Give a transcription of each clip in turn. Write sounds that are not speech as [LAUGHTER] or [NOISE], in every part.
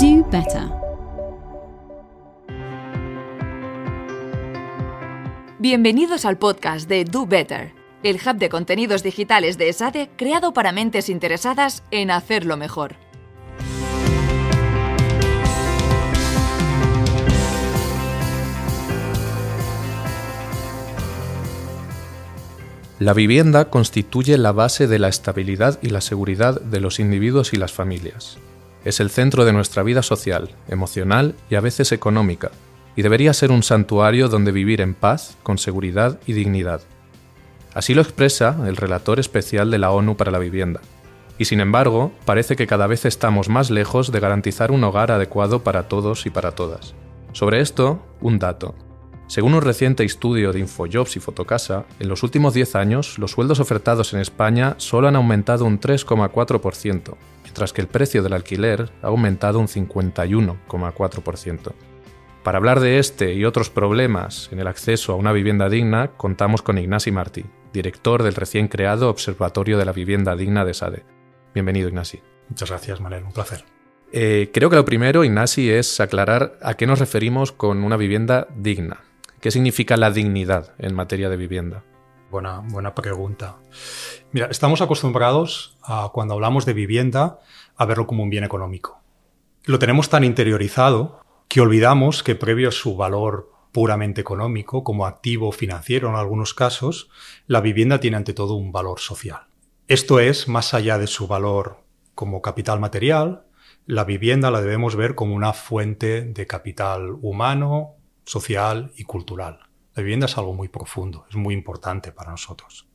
Do better. Bienvenidos al podcast de Do Better, el hub de contenidos digitales de ESADE creado para mentes interesadas en hacerlo mejor. La vivienda constituye la base de la estabilidad y la seguridad de los individuos y las familias. Es el centro de nuestra vida social, emocional y a veces económica, y debería ser un santuario donde vivir en paz, con seguridad y dignidad. Así lo expresa el relator especial de la ONU para la vivienda. Y sin embargo, parece que cada vez estamos más lejos de garantizar un hogar adecuado para todos y para todas. Sobre esto, un dato. Según un reciente estudio de Infojobs y Fotocasa, en los últimos 10 años los sueldos ofertados en España solo han aumentado un 3,4%, mientras que el precio del alquiler ha aumentado un 51,4%. Para hablar de este y otros problemas en el acceso a una vivienda digna, contamos con Ignasi Martí, director del recién creado Observatorio de la Vivienda Digna de SADE. Bienvenido, Ignasi. Muchas gracias, Manel, un placer. Eh, creo que lo primero, Ignasi, es aclarar a qué nos referimos con una vivienda digna. ¿Qué significa la dignidad en materia de vivienda? Buena, buena pregunta. Mira, estamos acostumbrados a cuando hablamos de vivienda a verlo como un bien económico. Lo tenemos tan interiorizado que olvidamos que previo a su valor puramente económico, como activo financiero en algunos casos, la vivienda tiene ante todo un valor social. Esto es, más allá de su valor como capital material, la vivienda la debemos ver como una fuente de capital humano, social y cultural. La vivienda es algo muy profundo, es muy importante para nosotros.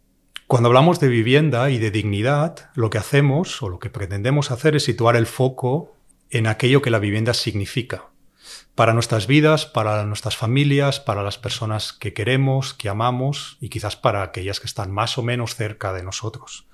Cuando hablamos de vivienda y de dignidad, lo que hacemos o lo que pretendemos hacer es situar el foco en aquello que la vivienda significa para nuestras vidas, para nuestras familias, para las personas que queremos, que amamos y quizás para aquellas que están más o menos cerca de nosotros.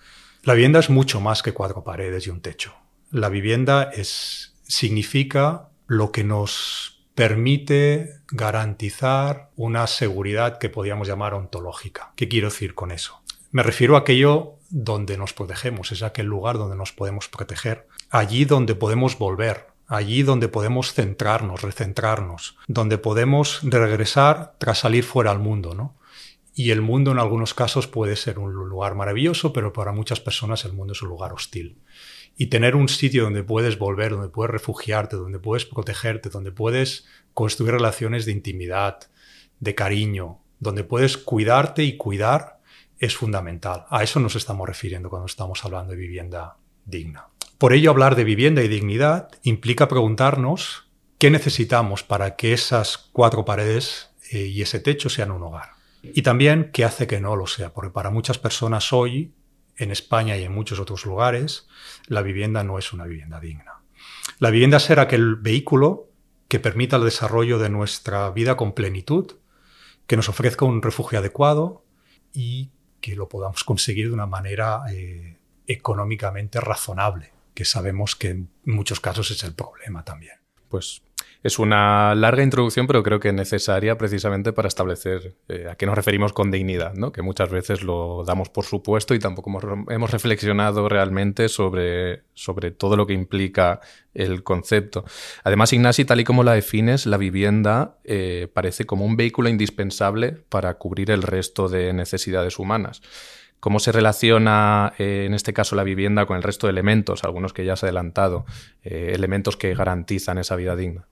La vivienda es mucho más que cuatro paredes y un techo. La vivienda es, significa lo que nos permite garantizar una seguridad que podríamos llamar ontológica. ¿Qué quiero decir con eso? Me refiero a aquello donde nos protegemos, es aquel lugar donde nos podemos proteger, allí donde podemos volver, allí donde podemos centrarnos, recentrarnos, donde podemos regresar tras salir fuera al mundo, ¿no? Y el mundo en algunos casos puede ser un lugar maravilloso, pero para muchas personas el mundo es un lugar hostil y tener un sitio donde puedes volver, donde puedes refugiarte, donde puedes protegerte, donde puedes construir relaciones de intimidad, de cariño, donde puedes cuidarte y cuidar, es fundamental. A eso nos estamos refiriendo cuando estamos hablando de vivienda digna. Por ello, hablar de vivienda y dignidad implica preguntarnos qué necesitamos para que esas cuatro paredes eh, y ese techo sean un hogar. Y también qué hace que no lo sea, porque para muchas personas hoy en España y en muchos otros lugares, la vivienda no es una vivienda digna. La vivienda será aquel vehículo que permita el desarrollo de nuestra vida con plenitud, que nos ofrezca un refugio adecuado y que lo podamos conseguir de una manera eh, económicamente razonable, que sabemos que en muchos casos es el problema también. Pues es una larga introducción, pero creo que necesaria precisamente para establecer eh, a qué nos referimos con dignidad, ¿no? que muchas veces lo damos por supuesto y tampoco hemos, reflexionado realmente sobre, sobre todo lo que implica el concepto. Además, Ignasi, tal y como la defines, la vivienda eh, parece como un vehículo indispensable para cubrir el resto de necesidades humanas. ¿Cómo se relaciona, eh, en este caso, la vivienda con el resto de elementos, algunos que ya has adelantado, elementos que garantizan esa vida digna?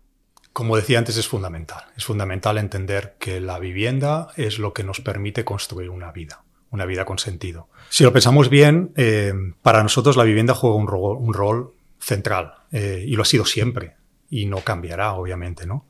Como decía antes, es fundamental. Es fundamental entender que la vivienda es lo que nos permite construir una vida, una vida con sentido. Si lo pensamos bien, eh, para nosotros la vivienda juega un rol, central eh, y lo ha sido siempre y no cambiará, obviamente, ¿no?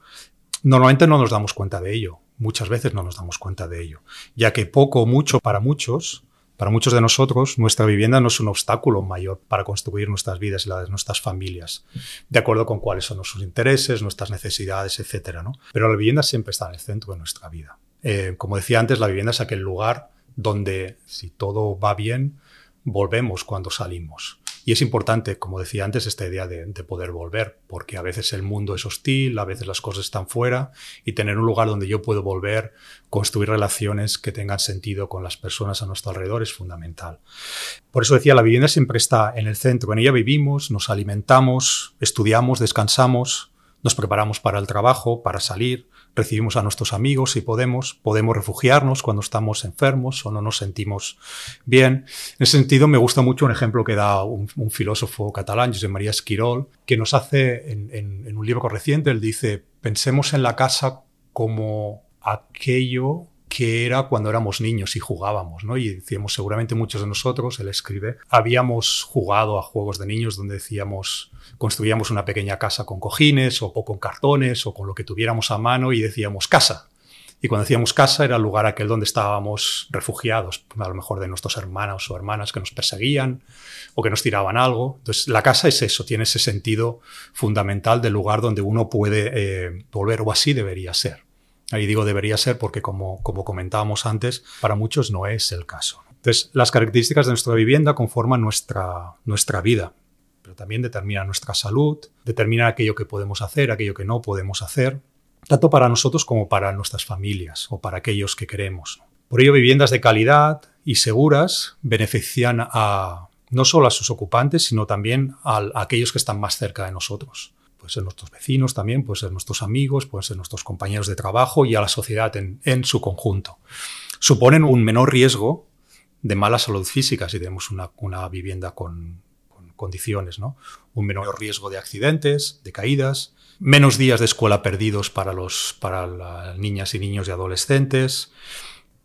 Normalmente no nos damos cuenta de ello. Muchas veces no nos damos cuenta de ello, ya que poco o mucho para muchos para muchos de nosotros, nuestra vivienda no es un obstáculo mayor para construir nuestras vidas y las de nuestras familias, de acuerdo con cuáles son nuestros intereses, nuestras necesidades, etc. ¿no? Pero la vivienda siempre está en el centro de nuestra vida. Eh, como decía antes, la vivienda es aquel lugar donde, si todo va bien, volvemos cuando salimos. Y es importante, como decía antes, esta idea de, poder volver, porque a veces el mundo es hostil, a veces las cosas están fuera, y tener un lugar donde yo puedo volver, construir relaciones que tengan sentido con las personas a nuestro alrededor es fundamental. Por eso decía, la vivienda siempre está en el centro, en ella vivimos, nos alimentamos, estudiamos, descansamos, nos preparamos para el trabajo, para salir, recibimos a nuestros amigos si podemos, podemos refugiarnos cuando estamos enfermos o no nos sentimos bien. En ese sentido, me gusta mucho un ejemplo que da un, filósofo catalán, José María Esquirol, que nos hace en, en un libro reciente, él dice, pensemos en la casa como aquello que era cuando éramos niños y jugábamos, ¿no? Y decíamos, seguramente muchos de nosotros, él escribe, habíamos jugado a juegos de niños donde decíamos, construíamos una pequeña casa con cojines o, con cartones o con lo que tuviéramos a mano y decíamos casa. Y cuando decíamos casa era el lugar aquel donde estábamos refugiados, a lo mejor de nuestros hermanos o hermanas que nos perseguían o que nos tiraban algo. Entonces, la casa es eso, tiene ese sentido fundamental del lugar donde uno puede eh, volver, o así debería ser. Ahí digo debería ser porque, como, como comentábamos antes, para muchos no es el caso. Entonces, las características de nuestra vivienda conforman nuestra, nuestra vida, pero también determinan nuestra salud, determinan aquello que podemos hacer, aquello que no podemos hacer, tanto para nosotros como para nuestras familias o para aquellos que queremos. Por ello, viviendas de calidad y seguras benefician a, no solo a sus ocupantes, sino también a aquellos que están más cerca de nosotros pueden ser nuestros vecinos también, pueden ser nuestros amigos, pueden ser nuestros compañeros de trabajo y a la sociedad en, su conjunto. Suponen un menor riesgo de mala salud física si tenemos una, vivienda con, condiciones, ¿no? Un menor riesgo de accidentes, de caídas, menos días de escuela perdidos para, los, para las niñas y niños y adolescentes,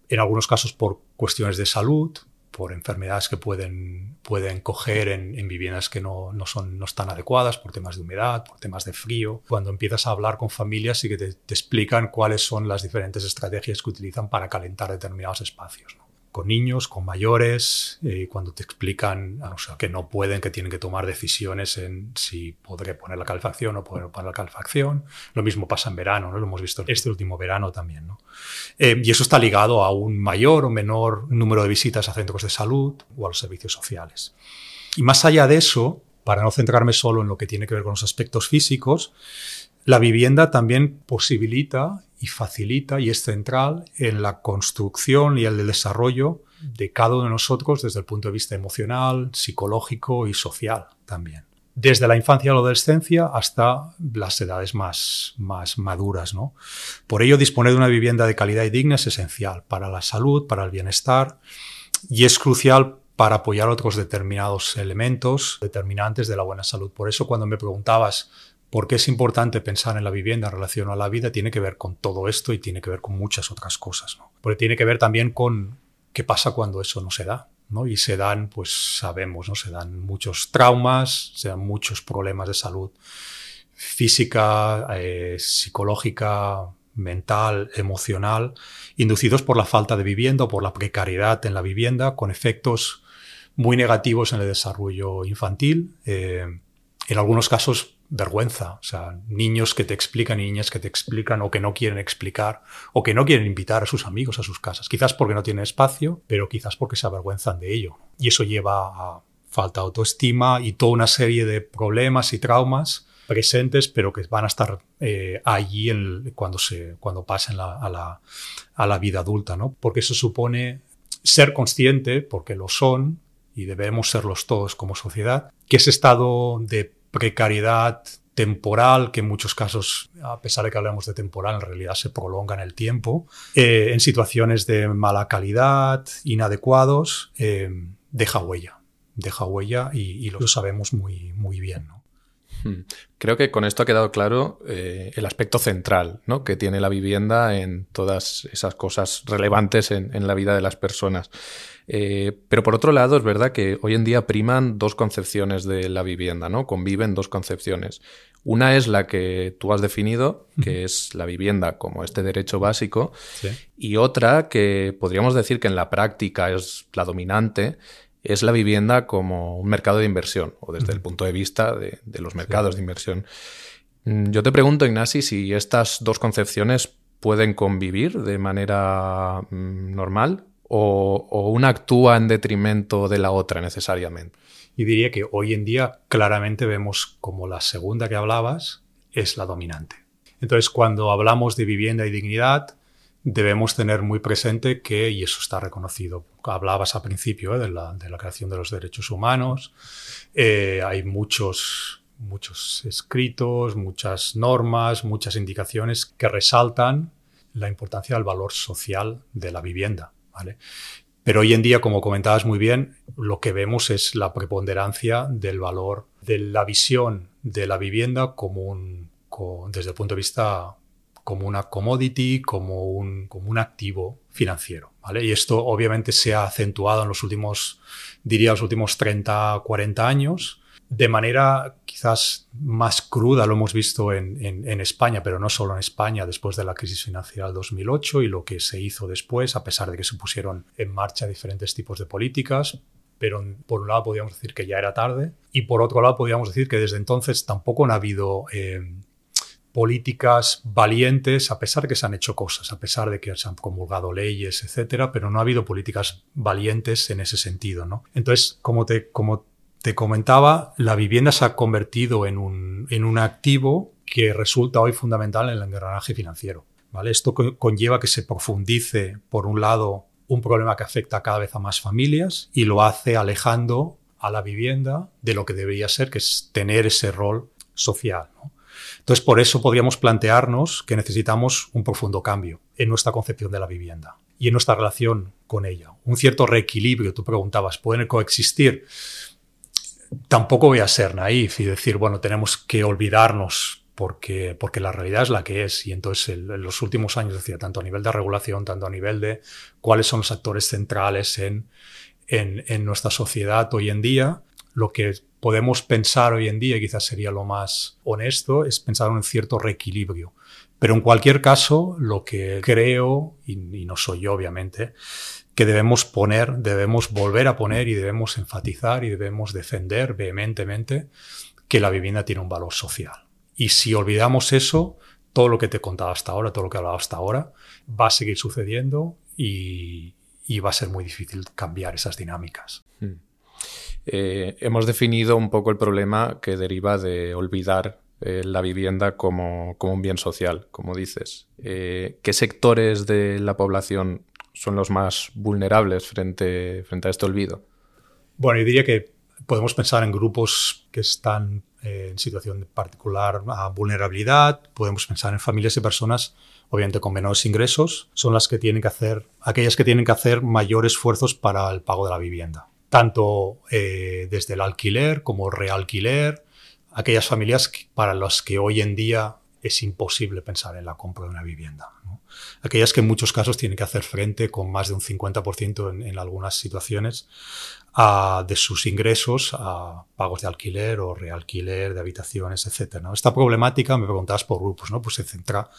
en algunos casos por cuestiones de salud, por enfermedades que pueden, pueden coger en, viviendas que no, no, son, no están adecuadas, por temas de humedad, por temas de frío. Cuando empiezas a hablar con familias y que te, explican cuáles son las diferentes estrategias que utilizan para calentar determinados espacios. Con niños, con mayores, eh, cuando te explican sea, que no pueden, que tienen que tomar decisiones en si podré poner la calefacción o poder poner la calefacción. Lo mismo pasa en verano, ¿no? lo hemos visto este último verano también. ¿no? Eh, y eso está ligado a un mayor o menor número de visitas a centros de salud o a los servicios sociales. Y más allá de eso, para no centrarme solo en lo que tiene que ver con los aspectos físicos, la vivienda también posibilita y facilita y es central en la construcción y el desarrollo de cada uno de nosotros desde el punto de vista emocional, psicológico y social también. Desde la infancia a la adolescencia hasta las edades más, maduras. ¿no? Por ello, disponer de una vivienda de calidad y digna es esencial para la salud, para el bienestar y es crucial para apoyar otros determinados elementos determinantes de la buena salud. Por eso cuando me preguntabas por qué es importante pensar en la vivienda en relación a la vida, tiene que ver con todo esto y tiene que ver con muchas otras cosas. ¿no? Porque tiene que ver también con qué pasa cuando eso no se da. ¿no? Y se dan, pues sabemos, ¿no? se dan muchos traumas, se dan muchos problemas de salud física, eh, psicológica, mental, emocional, inducidos por la falta de vivienda o por la precariedad en la vivienda, con efectos muy negativos en el desarrollo infantil. Eh, en algunos casos vergüenza. O sea, niños que te explican niñas que te explican o que no quieren explicar o que no quieren invitar a sus amigos a sus casas. Quizás porque no tienen espacio, pero quizás porque se avergüenzan de ello. Y eso lleva a falta de autoestima y toda una serie de problemas y traumas presentes, pero que van a estar eh, allí cuando, se, cuando pasen a, la, a la vida adulta, ¿no? Porque eso supone ser consciente, porque lo son, y debemos serlos todos como sociedad, que ese estado de precariedad temporal, que en muchos casos, a pesar de que hablamos de temporal, en realidad se prolonga en el tiempo, eh, en situaciones de mala calidad, inadecuados, eh, deja huella, deja huella y, lo sabemos muy, muy bien. Hmm. Creo que con esto ha quedado claro eh, el aspecto central ¿no? que tiene la vivienda en todas esas cosas relevantes en la vida de las personas. Eh, pero por otro lado, es verdad que hoy en día priman dos concepciones de la vivienda, ¿no? Conviven dos concepciones. Una es la que tú has definido, que es la vivienda como este derecho básico, y otra que podríamos decir que en la práctica es la dominante, es la vivienda como un mercado de inversión, o desde el punto de vista de, los mercados de inversión. Mm, yo te pregunto, Ignasi, si estas dos concepciones pueden convivir de manera mm, normal o, una actúa en detrimento de la otra necesariamente? y diría que hoy en día claramente vemos como la segunda que hablabas es la dominante. Entonces, cuando hablamos de vivienda y dignidad, debemos tener muy presente que, y eso está reconocido, hablabas al principio ¿eh? de, la, creación de los derechos humanos, eh, hay muchos, muchos escritos, muchas normas, muchas indicaciones que resaltan la importancia del valor social de la vivienda. ¿vale? Pero hoy en día, como comentabas muy bien, lo que vemos es la preponderancia del valor de la visión de la vivienda como desde el punto de vista como una commodity, como un, como un activo financiero. ¿vale? Y esto obviamente se ha acentuado en los últimos, diría, los últimos 30, 40 años de manera quizás más cruda, lo hemos visto en, España, pero no solo en España, después de la crisis financiera del 2008 y lo que se hizo después, a pesar de que se pusieron en marcha diferentes tipos de políticas. Pero por un lado podríamos decir que ya era tarde y por otro lado podríamos decir que desde entonces tampoco ha habido eh, políticas valientes, a pesar de que se han hecho cosas, a pesar de que se han comulgado leyes, etcétera, pero no ha habido políticas valientes en ese sentido, ¿no? Entonces, como te, como te comentaba, la vivienda se ha convertido en un, en un activo que resulta hoy fundamental en el engranaje financiero. ¿vale? Esto conlleva que se profundice, por un lado, un problema que afecta cada vez a más familias y lo hace alejando a la vivienda de lo que debería ser, que es tener ese rol social. Entonces, por eso podríamos plantearnos que necesitamos un profundo cambio en nuestra concepción de la vivienda y en nuestra relación con ella. Un cierto reequilibrio, tú preguntabas, ¿pueden coexistir? tampoco voy a ser naif y decir, bueno, tenemos que olvidarnos porque, porque la realidad es la que es. Y entonces en los últimos años, decía, tanto a nivel de regulación, tanto a nivel de cuáles son los actores centrales en, en, en nuestra sociedad hoy en día, lo que podemos pensar hoy en día, y quizás sería lo más honesto, es pensar en un cierto reequilibrio. Pero en cualquier caso, lo que creo, y, no soy yo obviamente, que debemos poner, debemos volver a poner y debemos enfatizar y debemos defender vehementemente que la vivienda tiene un valor social. Y si olvidamos eso, todo lo que te he contado hasta ahora, todo lo que he hablado hasta ahora, va a seguir sucediendo y, va a ser muy difícil cambiar esas dinámicas. Hmm. Eh, hemos definido un poco el problema que deriva de olvidar eh, la vivienda como, un bien social, como dices. Eh, ¿Qué sectores de la población son los más vulnerables frente, frente a este olvido? Bueno, yo diría que podemos pensar en grupos que están en situación de particular vulnerabilidad, podemos pensar en familias y personas obviamente con menores ingresos, son las que tienen que hacer, aquellas que tienen que hacer mayores esfuerzos para el pago de la vivienda, tanto eh, desde el alquiler como realquiler, aquellas familias para las que hoy en día es imposible pensar en la compra de una vivienda aquellas que en muchos casos tienen que hacer frente con más de un 50% en, en, algunas situaciones a, de sus ingresos a pagos de alquiler o realquiler de habitaciones, etc. ¿no? Esta problemática, me preguntabas por grupos, ¿no? pues se centra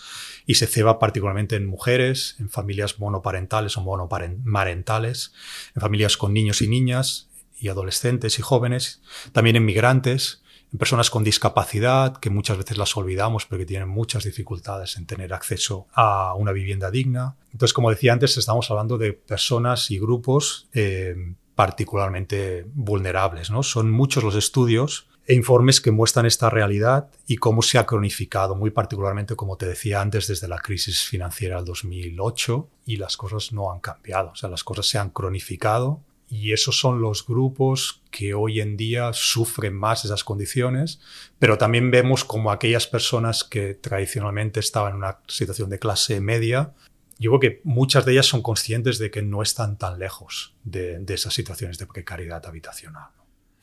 y se ceba particularmente en mujeres, en familias monoparentales o monomarentales, en familias con niños y niñas y adolescentes y jóvenes, también en migrantes, personas con discapacidad, que muchas veces las olvidamos porque tienen muchas dificultades en tener acceso a una vivienda digna. Entonces, como decía antes, estamos hablando de personas y grupos eh, particularmente vulnerables. ¿no? Son muchos los estudios e informes que muestran esta realidad y cómo se ha cronificado, muy particularmente, como te decía antes, desde la crisis financiera del 2008 y las cosas no han cambiado. O sea, las cosas se han cronificado y esos son los grupos que hoy en día sufren más esas condiciones, pero también vemos como aquellas personas que tradicionalmente estaban en una situación de clase media, yo creo que muchas de ellas son conscientes de que no están tan lejos de, esas situaciones de precariedad habitacional.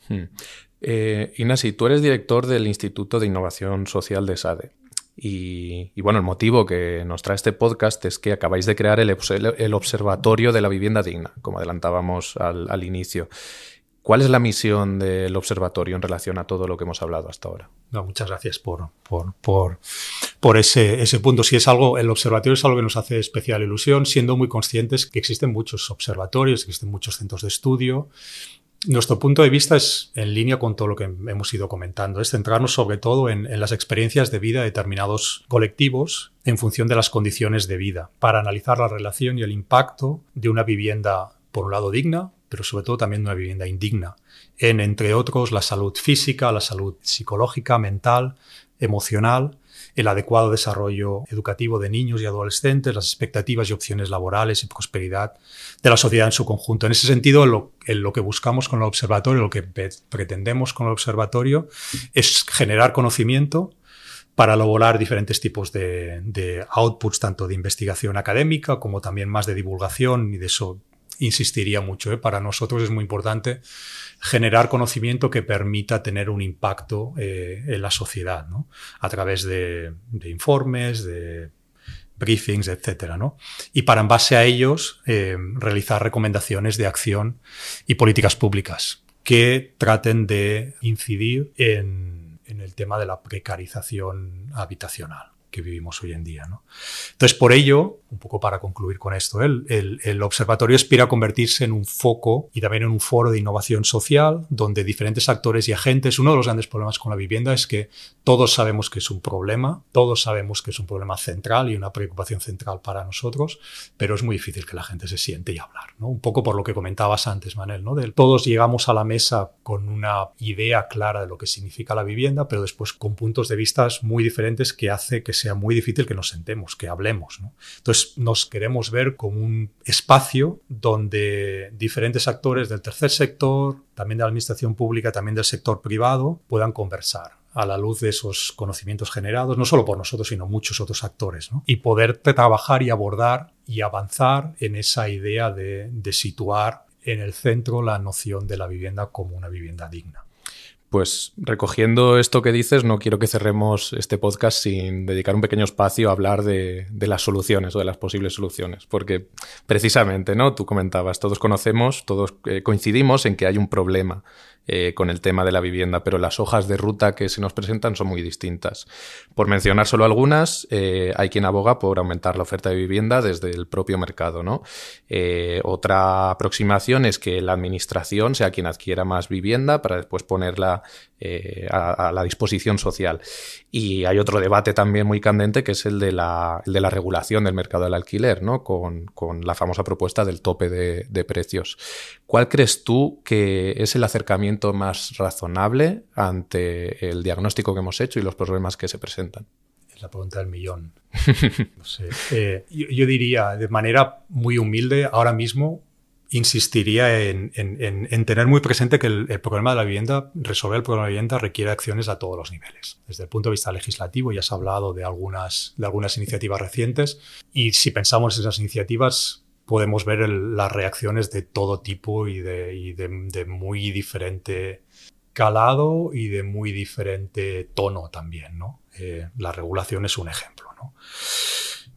Hmm. Eh, Inasi, tú eres director del Instituto de Innovación Social de SADE. Y, bueno, el motivo que nos trae este podcast es que acabáis de crear el, Observatorio de la Vivienda Digna, como adelantábamos al, inicio. ¿Cuál es la misión del observatorio en relación a todo lo que hemos hablado hasta ahora? Muchas gracias por, por, por, por ese, ese, punto. Si es algo, el observatorio es algo que nos hace especial ilusión, siendo muy conscientes que existen muchos observatorios, existen muchos centros de estudio nuestro punto de vista es en línea con todo lo que hemos ido comentando, es centrarnos sobre todo en, las experiencias de vida de determinados colectivos en función de las condiciones de vida, para analizar la relación y el impacto de una vivienda, por un lado, digna, pero sobre todo también una vivienda indigna, en, entre otros, la salud física, la salud psicológica, mental, emocional, el adecuado desarrollo educativo de niños y adolescentes, las expectativas y opciones laborales y prosperidad de la sociedad en su conjunto. En ese sentido, lo, que buscamos con el observatorio, lo que pretendemos con el observatorio, es generar conocimiento para elaborar diferentes tipos de, de outputs, tanto de investigación académica como también más de divulgación, y de eso insistiría mucho. ¿eh? Para nosotros es muy importante generar conocimiento que permita tener un impacto eh, en la sociedad, ¿no? a través de, informes, de briefings, etcétera, ¿no? Y para en base a ellos eh, realizar recomendaciones de acción y políticas públicas que traten de incidir en el tema de la precarización habitacional que vivimos hoy en día. Entonces, por ello, un poco para concluir con esto, el, el, observatorio aspira a convertirse en un foco y también en un foro de innovación social, donde diferentes actores y agentes, uno de los grandes problemas con la vivienda es que todos sabemos que es un problema, todos sabemos que es un problema central y una preocupación central para nosotros, pero es muy difícil que la gente se siente y hablar. ¿no? Un poco por lo que comentabas antes, Manel, ¿no? De, todos llegamos a la mesa con una idea clara de lo que significa la vivienda, pero después con puntos de vista muy diferentes que hace que sea muy difícil que nos sentemos, que hablemos. Entonces nos queremos ver como un espacio donde diferentes actores del tercer sector, también de la administración pública, también del sector privado, puedan conversar a la luz de esos conocimientos generados, no solo por nosotros, sino muchos otros actores, y poder trabajar y abordar y avanzar en esa idea de situar en el centro la noción de la vivienda como una vivienda digna. Pues recogiendo esto que dices, no quiero que cerremos este podcast sin dedicar un pequeño espacio a hablar de, las soluciones o de las posibles soluciones, porque precisamente, ¿no? Tú comentabas, todos conocemos, todos eh, coincidimos en que hay un problema eh, con el tema de la vivienda, pero las hojas de ruta que se nos presentan son muy distintas. Por mencionar solo algunas, eh, hay quien aboga por aumentar la oferta de vivienda desde el propio mercado. ¿no? Eh, otra aproximación es que la administración sea quien adquiera más vivienda para después ponerla a, la disposición social. Y hay otro debate también muy candente que es el de la, regulación del mercado del alquiler, ¿no? con, la famosa propuesta del tope de precios. ¿Cuál crees tú que es el acercamiento más razonable ante el diagnóstico que hemos hecho y los problemas que se presentan? Es la pregunta del millón. [LAUGHS] Eh, yo, diría, de manera muy humilde, ahora mismo insistiría en, tener muy presente que el, problema de la vivienda, resolver el problema de la vivienda requiere acciones a todos los niveles. Desde el punto de vista legislativo ya se ha hablado de algunas, de algunas iniciativas recientes y si pensamos en esas iniciativas, podemos ver las reacciones de todo tipo y, de, muy diferente calado y de muy diferente tono también. ¿no? Eh, la regulación es un ejemplo. ¿no?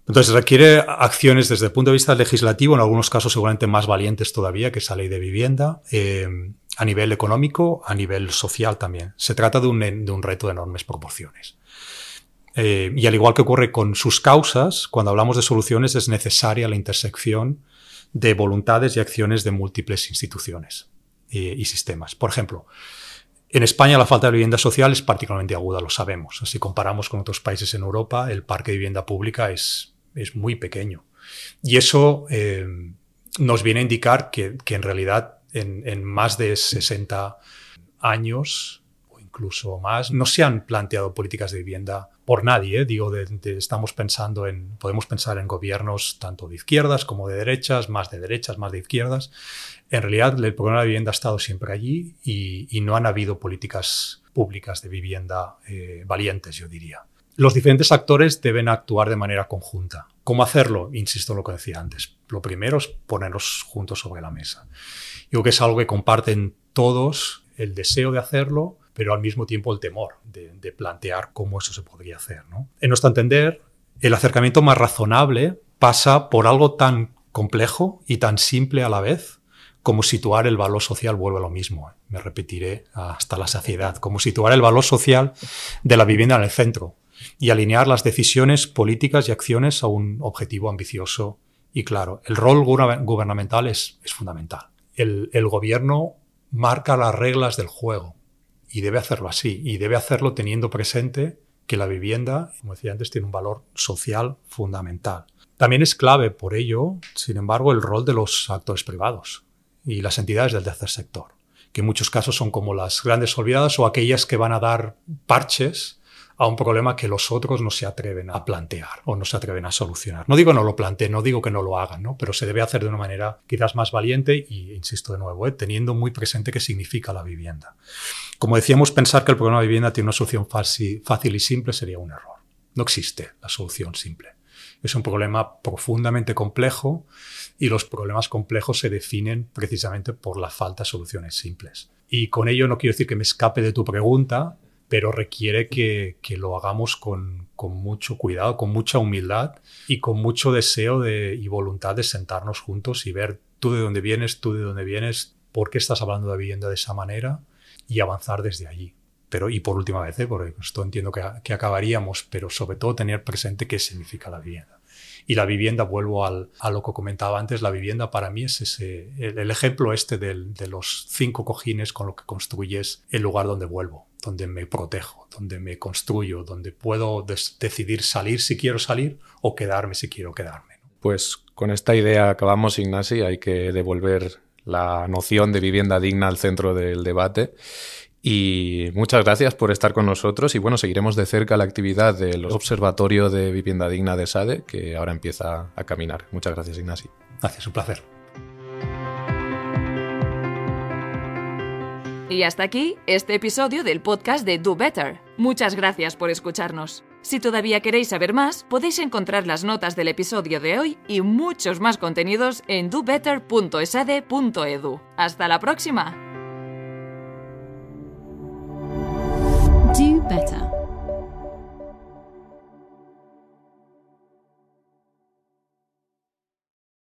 Entonces requiere acciones desde el punto de vista legislativo, en algunos casos seguramente más valientes todavía que esa ley de vivienda, eh, a nivel económico, a nivel social también. Se trata de un, de un reto de enormes proporciones. Eh, y al igual que ocurre con sus causas, cuando hablamos de soluciones es necesaria la intersección de voluntades y acciones de múltiples instituciones eh, y sistemas. Por ejemplo, en España la falta de vivienda social es particularmente aguda, lo sabemos. Si comparamos con otros países en Europa, el parque de vivienda pública es, es muy pequeño. Y eso eh, nos viene a indicar que, en realidad en, más de 60 años incluso más no se han planteado políticas de vivienda por nadie, ¿eh? digo, estamos pensando en, podemos pensar en gobiernos tanto de izquierdas como de derechas, más de derechas, más de izquierdas. En realidad, el problema de la vivienda ha estado siempre allí y, no han habido políticas públicas de vivienda eh, valientes, yo diría. Los diferentes actores deben actuar de manera conjunta. ¿Cómo hacerlo? Insisto en lo que decía antes. Lo primero es ponernos juntos sobre la mesa. Digo que es algo que comparten todos, el deseo de hacerlo, pero al mismo tiempo el temor de, plantear cómo eso se podría hacer. En nuestro entender, el acercamiento más razonable pasa por algo tan complejo y tan simple a la vez como situar el valor social, vuelve a lo mismo, ¿eh? me repetiré hasta la saciedad, como situar el valor social de la vivienda en el centro y alinear las decisiones políticas y acciones a un objetivo ambicioso y claro. El rol gubernamental es, fundamental. el gobierno marca las reglas del juego y debe hacerlo así, y debe hacerlo teniendo presente que la vivienda, como decía antes, tiene un valor social fundamental. También es clave por ello, sin embargo, el rol de los actores privados. y las entidades del tercer sector, que en muchos casos son como las grandes olvidadas o aquellas que van a dar parches a un problema que los otros no se atreven a plantear o no se atreven a solucionar. No digo no lo planteen, no digo que no lo hagan, ¿no? pero se debe hacer de una manera quizás más valiente y, insisto de nuevo, ¿eh? teniendo muy presente qué significa la vivienda. Como decíamos, pensar que el problema de vivienda tiene una solución fácil, fácil y simple sería un error. No existe la solución simple. Es un problema profundamente complejo y los problemas complejos se definen precisamente por la falta de soluciones simples. Y con ello no quiero decir que me escape de tu pregunta, pero requiere que, lo hagamos con, mucho cuidado, con mucha humildad y con mucho deseo de, y voluntad de sentarnos juntos y ver tú de dónde vienes, tú de dónde vienes, por qué estás hablando de vivienda de esa manera y avanzar desde allí. Pero, y por última vez, ¿eh? porque esto entiendo que, que acabaríamos, pero sobre todo tener presente qué significa la vivienda. Y la vivienda, vuelvo al, a lo que comentaba antes, la vivienda para mí es el, ejemplo este de los cinco cojines con lo que construyes el lugar donde vuelvo, donde me protejo, donde me construyo, donde puedo decidir salir si quiero salir o quedarme si quiero quedarme. Pues con esta idea acabamos, Ignasi. Hay que devolver la noción de vivienda digna al centro del debate. Y muchas gracias por estar con nosotros y bueno, seguiremos de cerca la actividad del Observatorio de Vivienda Digna de SADE, que ahora empieza a caminar. Muchas gracias, Ignasi. Gracias, un placer. Y hasta aquí este episodio del podcast de Do Better. Muchas gracias por escucharnos. Si todavía queréis saber más, podéis encontrar las notas del episodio de hoy y muchos más contenidos en dobetter.esade.edu. ¡Hasta la próxima! Do better.